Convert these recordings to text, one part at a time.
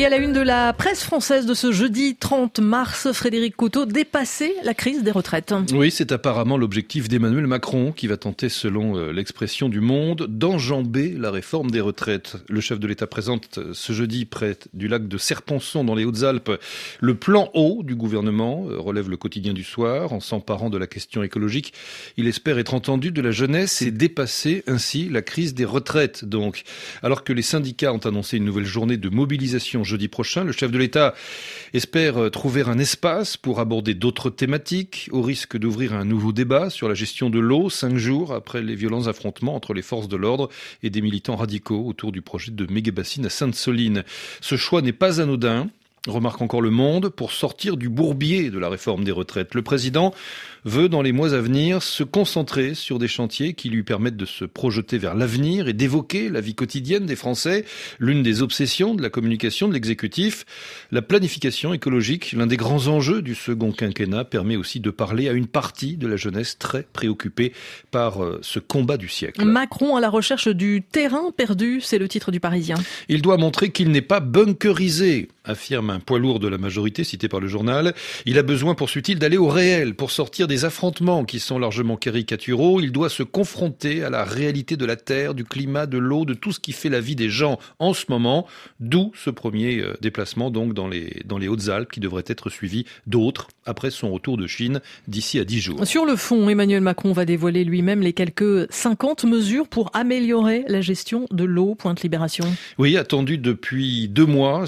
Et à la une de la presse française de ce jeudi 30 mars, Frédéric Couteau dépasser la crise des retraites. Oui, c'est apparemment l'objectif d'Emmanuel Macron qui va tenter, selon euh, l'expression du Monde, d'enjamber la réforme des retraites. Le chef de l'État présente euh, ce jeudi près du lac de Serponçon dans les Hautes-Alpes le plan haut du gouvernement, euh, relève le quotidien du soir, en s'emparant de la question écologique. Il espère être entendu de la jeunesse et dépasser ainsi la crise des retraites. Donc, alors que les syndicats ont annoncé une nouvelle journée de mobilisation jeudi prochain. Le chef de l'État espère euh, trouver un espace pour aborder d'autres thématiques, au risque d'ouvrir un nouveau débat sur la gestion de l'eau, cinq jours après les violents affrontements entre les forces de l'ordre et des militants radicaux autour du projet de méga-bassine à Sainte-Soline. Ce choix n'est pas anodin remarque encore le monde, pour sortir du bourbier de la réforme des retraites. Le président veut, dans les mois à venir, se concentrer sur des chantiers qui lui permettent de se projeter vers l'avenir et d'évoquer la vie quotidienne des Français, l'une des obsessions de la communication de l'exécutif. La planification écologique, l'un des grands enjeux du second quinquennat, permet aussi de parler à une partie de la jeunesse très préoccupée par euh, ce combat du siècle. Macron à la recherche du terrain perdu, c'est le titre du Parisien. Il doit montrer qu'il n'est pas bunkerisé, affirme un poids lourd de la majorité cité par le journal. Il a besoin, poursuit-il, d'aller au réel pour sortir des affrontements qui sont largement caricaturaux. Il doit se confronter à la réalité de la terre, du climat, de l'eau, de tout ce qui fait la vie des gens en ce moment. D'où ce premier euh, déplacement donc dans les, dans les Hautes-Alpes qui devrait être suivi d'autres après son retour de Chine d'ici à 10 jours. Sur le fond, Emmanuel Macron va dévoiler lui-même les quelques 50 mesures pour améliorer la gestion de l'eau. Pointe Libération. Oui, attendu depuis deux mois,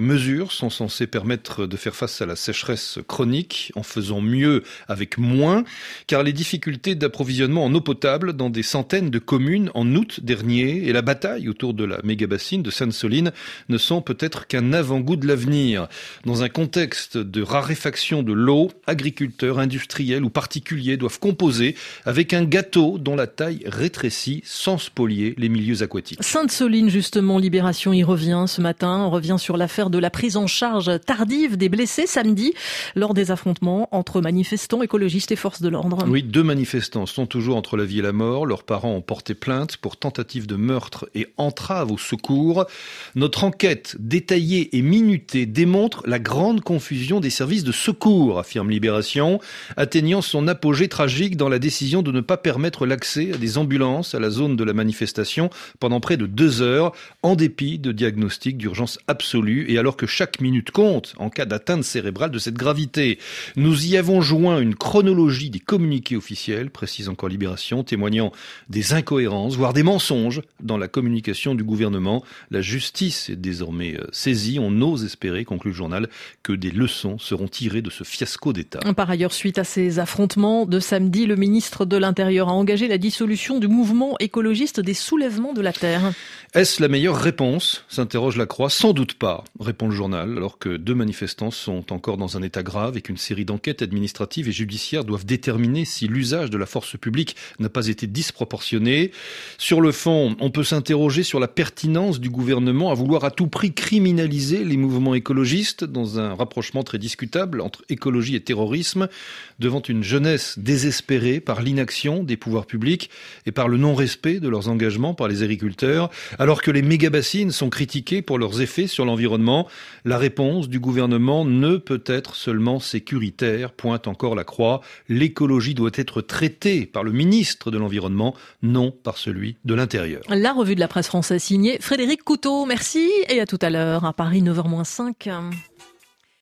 mesures sont censées permettre de faire face à la sécheresse chronique en faisant mieux avec moins, car les difficultés d'approvisionnement en eau potable dans des centaines de communes en août dernier et la bataille autour de la méga-bassine de Sainte-Soline ne sont peut-être qu'un avant-goût de l'avenir. Dans un contexte de raréfaction de l'eau, agriculteurs, industriels ou particuliers doivent composer avec un gâteau dont la taille rétrécit sans spolier les milieux aquatiques. Sainte-Soline, justement, Libération y revient ce matin. On revient sur l'affaire de la prise en charge tardive des blessés samedi lors des affrontements entre manifestants écologistes et forces de l'ordre. Oui, deux manifestants sont toujours entre la vie et la mort. Leurs parents ont porté plainte pour tentative de meurtre et entrave au secours. Notre enquête détaillée et minutée démontre la grande confusion des services de secours, affirme Libération, atteignant son apogée tragique dans la décision de ne pas permettre l'accès à des ambulances à la zone de la manifestation pendant près de deux heures, en dépit de diagnostics d'urgence absolue et alors que chaque minute compte en cas d'atteinte cérébrale de cette gravité. Nous y avons joint une chronologie des communiqués officiels, précise encore Libération, témoignant des incohérences, voire des mensonges dans la communication du gouvernement. La justice est désormais euh, saisie. On ose espérer, conclut le journal, que des leçons seront tirées de ce fiasco d'État. Par ailleurs, suite à ces affrontements de samedi, le ministre de l'Intérieur a engagé la dissolution du mouvement écologiste des soulèvements de la Terre. Est-ce la meilleure réponse? s'interroge la Croix. Sans doute pas, répond le journal, alors que deux manifestants sont encore dans un état grave et qu'une série d'enquêtes administratives et judiciaires doivent déterminer si l'usage de la force publique n'a pas été disproportionné. Sur le fond, on peut s'interroger sur la pertinence du gouvernement à vouloir à tout prix criminaliser les mouvements écologistes dans un rapprochement très discutable entre écologie et terrorisme, devant une jeunesse désespérée par l'inaction des pouvoirs publics et par le non-respect de leurs engagements par les agriculteurs. Alors que les méga-bassines sont critiquées pour leurs effets sur l'environnement, la réponse du gouvernement ne peut être seulement sécuritaire, pointe encore la croix. L'écologie doit être traitée par le ministre de l'Environnement, non par celui de l'Intérieur. La revue de la presse française signée Frédéric Couteau. Merci et à tout à l'heure à Paris 9h-5.